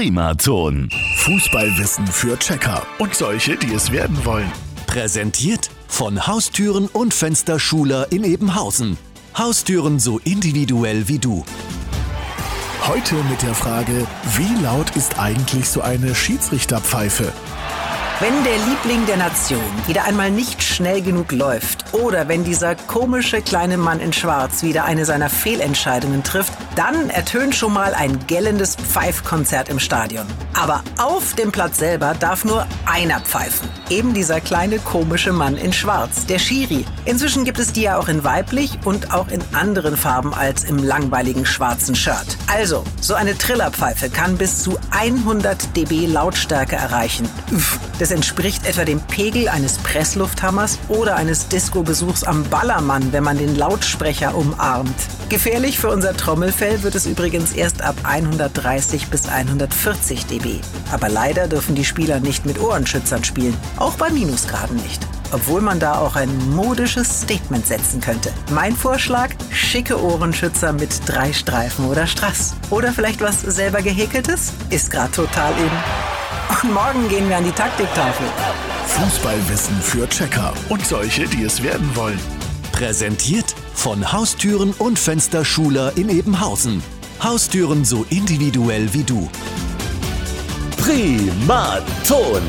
Primaton. Fußballwissen für Checker und solche, die es werden wollen. Präsentiert von Haustüren und Fensterschuler in Ebenhausen. Haustüren so individuell wie du. Heute mit der Frage, wie laut ist eigentlich so eine Schiedsrichterpfeife? Wenn der Liebling der Nation wieder einmal nicht schnell genug läuft oder wenn dieser komische kleine Mann in Schwarz wieder eine seiner Fehlentscheidungen trifft, dann ertönt schon mal ein gellendes Pfeifkonzert im Stadion. Aber auf dem Platz selber darf nur einer pfeifen. Eben dieser kleine komische Mann in Schwarz, der Schiri. Inzwischen gibt es die ja auch in weiblich und auch in anderen Farben als im langweiligen schwarzen Shirt. Also, so eine Trillerpfeife kann bis zu 100 dB Lautstärke erreichen. Das entspricht etwa dem Pegel eines Presslufthammers oder eines Disco-Besuchs am Ballermann, wenn man den Lautsprecher umarmt. Gefährlich für unser Trommelfell wird es übrigens erst ab 130 bis 140 dB. Aber leider dürfen die Spieler nicht mit Ohrenschützern spielen, auch bei Minusgraden nicht. Obwohl man da auch ein modisches Statement setzen könnte. Mein Vorschlag: schicke Ohrenschützer mit drei Streifen oder Strass. Oder vielleicht was selber gehäkeltes? Ist gerade total in. Und morgen gehen wir an die Taktiktafel. Fußballwissen für Checker und solche, die es werden wollen. Präsentiert von Haustüren und Fensterschuler in Ebenhausen. Haustüren so individuell wie du. Primaton.